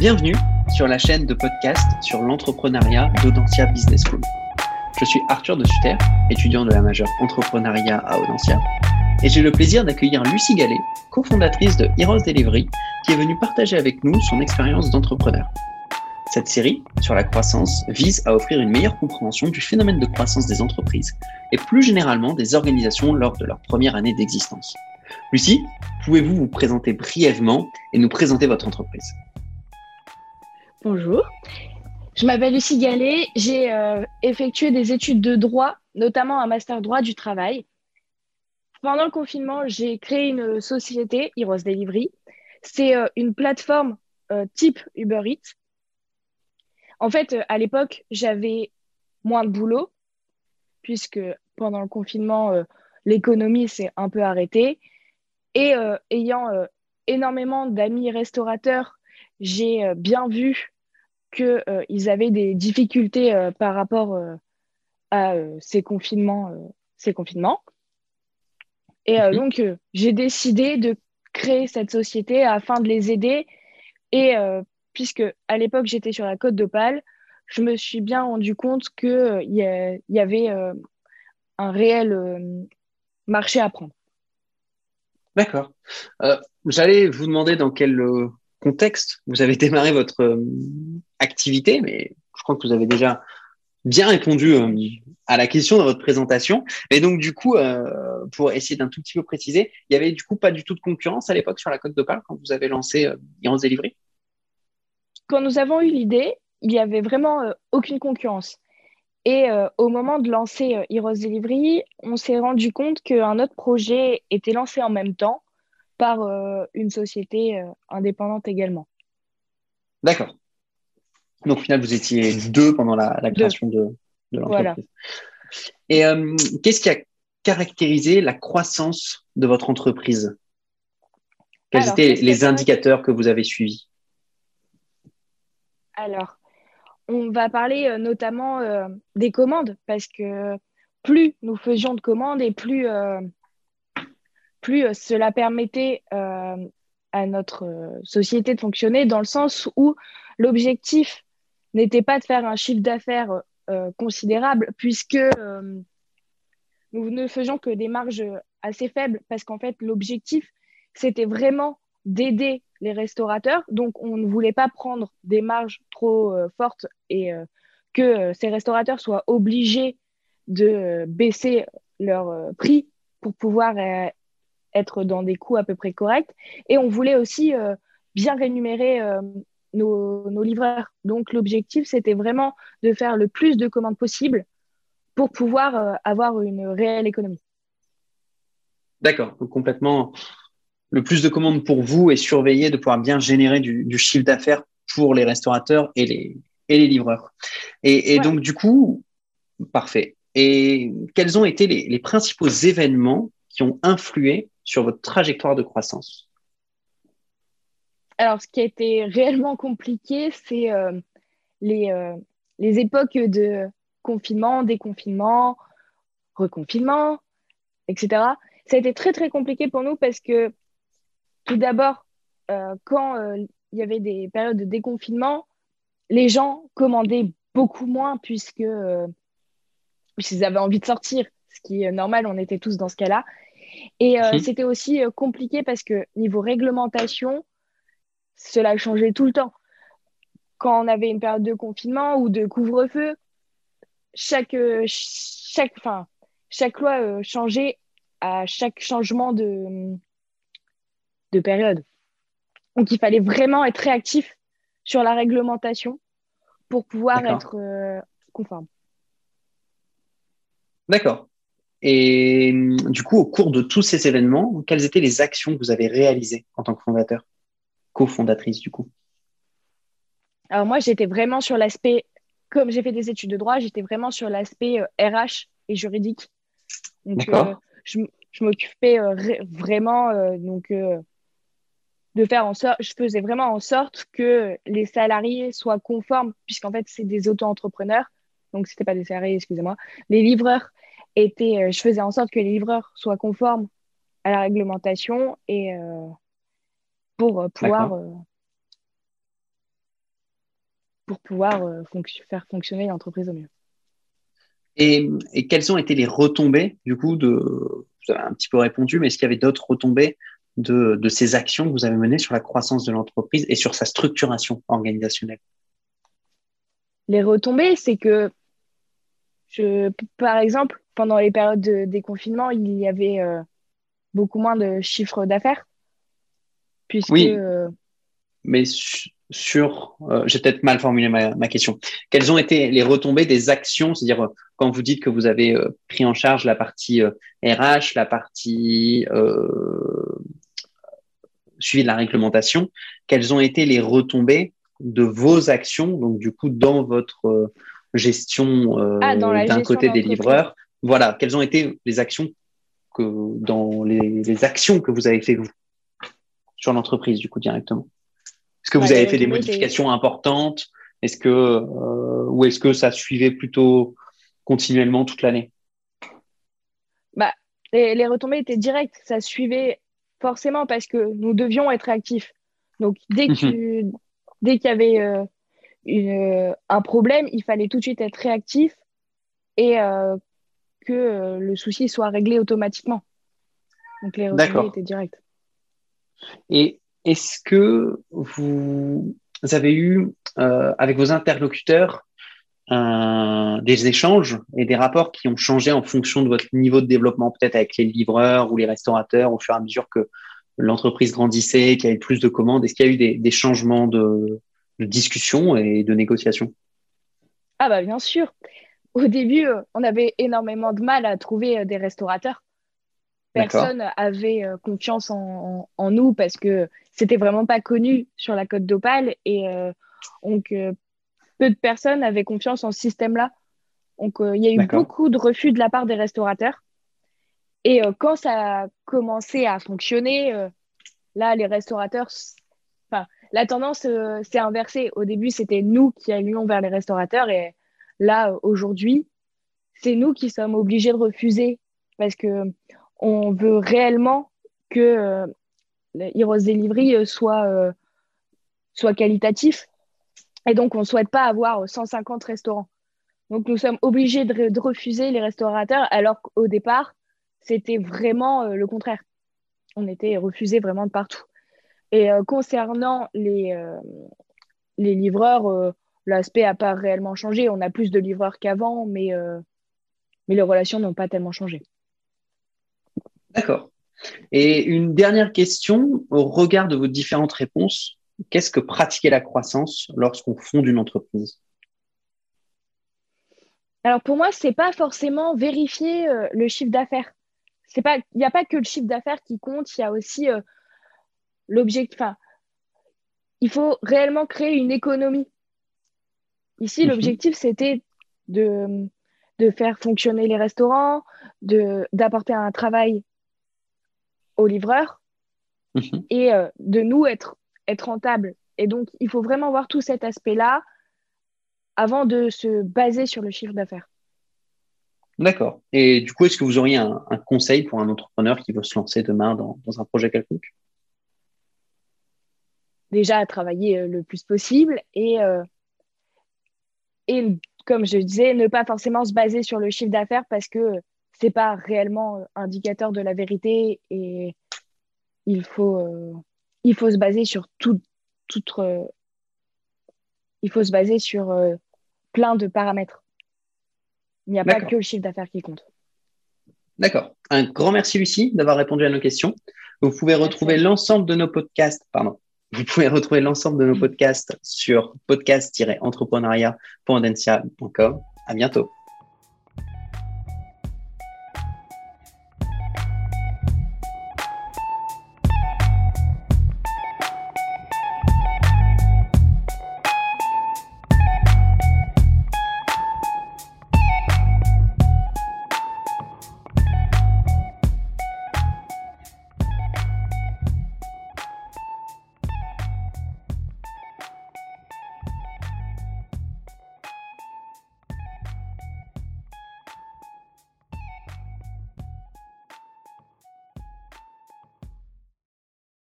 Bienvenue sur la chaîne de podcast sur l'entrepreneuriat d'Audencia Business School. Je suis Arthur de Sutter, étudiant de la majeure entrepreneuriat à Audencia, et j'ai le plaisir d'accueillir Lucie Gallet, cofondatrice de Heroes Delivery, qui est venue partager avec nous son expérience d'entrepreneur. Cette série sur la croissance vise à offrir une meilleure compréhension du phénomène de croissance des entreprises et plus généralement des organisations lors de leur première année d'existence. Lucie, pouvez-vous vous présenter brièvement et nous présenter votre entreprise? Bonjour, je m'appelle Lucie Gallet, j'ai euh, effectué des études de droit, notamment un master droit du travail. Pendant le confinement, j'ai créé une société, Heroes Delivery. C'est euh, une plateforme euh, type Uber Eats. En fait, à l'époque, j'avais moins de boulot, puisque pendant le confinement, l'économie s'est un peu arrêtée. Et ayant énormément d'amis restaurateurs j'ai euh, bien vu qu'ils euh, avaient des difficultés euh, par rapport à ces confinements. ces confinements. Et mhm. donc, j'ai décidé de créer cette société afin de les aider. Et puisque à l'époque, j'étais sur la côte d'Opale, je me suis bien rendu compte qu'il y, y, avait un réel marché à prendre. D'accord. J'allais vous demander dans quel contexte vous avez démarré votre euh, activité, mais je crois que vous avez déjà bien répondu euh, à la question dans votre présentation. Et donc, du coup, euh, pour essayer d'un tout petit peu préciser, il y avait du coup pas du tout de concurrence à l'époque sur la Côte d'Opale quand vous avez lancé euh, Heroes Delivery? Quand nous avons eu l'idée, il n'y avait vraiment aucune concurrence. Et au moment de lancer Heroes Delivery, on s'est rendu compte qu'un autre projet était lancé en même temps par euh, une société euh, indépendante également. D'accord. Donc au final, vous étiez deux pendant la, création de, l'entreprise. Et euh, qu'est-ce qui a caractérisé la croissance de votre entreprise? Quels étaient les indicateurs que vous avez suivis? Alors, on va parler notamment des commandes parce que plus nous faisions de commandes et plus plus euh, cela permettait euh, à notre euh, société de fonctionner dans le sens où l'objectif n'était pas de faire un chiffre d'affaires considérable puisque nous ne faisions que des marges assez faibles parce qu'en fait l'objectif c'était vraiment d'aider les restaurateurs. Donc on ne voulait pas prendre des marges trop fortes et que ces restaurateurs soient obligés de baisser leur prix pour pouvoir être dans des coûts à peu près corrects. Et on voulait aussi euh, bien rémunérer euh, nos, livreurs. Donc l'objectif, c'était vraiment de faire le plus de commandes possible pour pouvoir euh, avoir une réelle économie. D'accord, complètement le plus de commandes pour vous et surveiller de pouvoir bien générer du, chiffre d'affaires pour les restaurateurs et les, et les livreurs. Et, donc du coup, parfait. Et quels ont été les, les principaux événements qui ont influé sur votre trajectoire de croissance? Alors, ce qui a été réellement compliqué, c'est euh, les, euh, les époques de confinement, déconfinement, reconfinement, etc. Ça a été très, très compliqué pour nous parce que, tout d'abord, euh, quand il y avait des périodes de déconfinement, les gens commandaient beaucoup moins puisque puisqu'ils avaient envie de sortir, ce qui est normal, on était tous dans ce cas-là. Et euh, mhm. c'était aussi euh, compliqué parce que niveau réglementation, cela changeait tout le temps. Quand on avait une période de confinement ou de couvre-feu, chaque, euh, chaque, fin, chaque loi changeait à chaque changement de, de période. Donc il fallait vraiment être réactif sur la réglementation pour pouvoir être conforme. D'accord. Et du coup, au cours de tous ces événements, quelles étaient les actions que vous avez réalisées en tant que fondateur, cofondatrice du coup? Alors moi, j'étais vraiment sur l'aspect, comme j'ai fait des études de droit, j'étais vraiment sur l'aspect RH euh, et juridique. Donc, euh, je, m'occupais euh, vraiment donc, de faire en sorte, je faisais vraiment en sorte que les salariés soient conformes, puisqu'en fait, c'est des auto-entrepreneurs. Donc, ce n'était pas des salariés, excusez-moi. Les livreurs était, euh, je faisais en sorte que les livreurs soient conformes à la réglementation et euh, pour euh, pouvoir pour pouvoir faire fonctionner l'entreprise au mieux. Et, quelles ont été les retombées, du coup, de, vous avez un petit peu répondu, mais est-ce qu'il y avait d'autres retombées de, de, ces actions que vous avez menées sur la croissance de l'entreprise et sur sa structuration organisationnelle? Les retombées, c'est que, je, par exemple, pendant les périodes de déconfinement, il y avait euh, beaucoup moins de chiffres d'affaires. Puisque, oui, euh, mais sur, euh, j'ai peut-être mal formulé ma, ma, question. Quelles ont été les retombées des actions, c'est-à-dire quand vous dites que vous avez pris en charge la partie RH, la partie suivi de la réglementation, quelles ont été les retombées de vos actions, donc du coup dans votre gestion ah, d'un côté des livreurs. Voilà, quelles ont été les actions que dans les, actions que vous avez fait vous sur l'entreprise du coup directement? Est-ce que vous avez fait des modifications importantes? Est-ce que euh, ou est-ce que ça suivait plutôt continuellement toute l'année? Bah, les, les, retombées étaient directes, ça suivait forcément parce que nous devions être actifs. Donc, dès mhm. qu'il dès qu'il y avait euh, une, un problème, il fallait tout de suite être réactif et euh, que euh, le souci soit réglé automatiquement. Donc, les retombées étaient directes. Et est-ce que vous avez eu, avec vos interlocuteurs, des échanges et des rapports qui ont changé en fonction de votre niveau de développement, peut-être avec les livreurs ou les restaurateurs au fur et à mesure que l'entreprise grandissait, qu'il y avait plus de commandes? Est-ce qu'il y a eu des, changements de, discussion et de négociation Ah bah bien sûr. Au début, euh, on avait énormément de mal à trouver euh, des restaurateurs. Personne avait euh, confiance en, nous parce que c'était vraiment pas connu sur la côte d'Opale et donc peu de personnes avaient confiance en ce système-là. Donc, euh, il y a eu beaucoup de refus de la part des restaurateurs. Et quand ça a commencé à fonctionner, là, les restaurateurs, enfin, la tendance s'est inversée. Au début, c'était nous qui allions vers les restaurateurs. Et là, aujourd'hui, c'est nous qui sommes obligés de refuser parce que on veut réellement que Heroes Delivery soit, soit qualitatif et donc, on ne souhaite pas avoir 150 restaurants. Donc, nous sommes obligés de, refuser les restaurateurs, alors qu'au départ, c'était vraiment euh, le contraire. On était refusés vraiment de partout. Et euh, concernant les, euh, les livreurs, l'aspect n'a pas réellement changé. On a plus de livreurs qu'avant, mais, mais les relations n'ont pas tellement changé. D'accord. Et une dernière question, au regard de vos différentes réponses, qu'est-ce que pratiquer la croissance lorsqu'on fonde une entreprise? Alors pour moi, ce n'est pas forcément vérifier euh, le chiffre d'affaires. Il n'y a pas que le chiffre d'affaires qui compte, il y a aussi euh, l'objectif. il faut réellement créer une économie. Ici, mhm. l'objectif, c'était de, de, faire fonctionner les restaurants, d'apporter un travail aux livreurs mhm. et euh, de nous être être rentable. Et donc, il faut vraiment voir tout cet aspect-là avant de se baser sur le chiffre d'affaires. D'accord. Et du coup, est-ce que vous auriez un, conseil pour un entrepreneur qui veut se lancer demain dans, un projet quelconque? Déjà, à travailler euh, le plus possible et, euh, et, comme je disais, ne pas forcément se baser sur le chiffre d'affaires parce que ce n'est pas réellement indicateur de la vérité et il faut, euh, il faut se baser sur tout, euh, il faut se baser sur euh, plein de paramètres. Il n'y a pas que le chiffre d'affaires qui compte. D'accord. Un grand merci Lucie d'avoir répondu à nos questions. Vous pouvez retrouver l'ensemble de nos podcasts, pardon. Vous pouvez retrouver l'ensemble de nos podcasts sur podcast-entrepreneuriat.densia.com. À bientôt.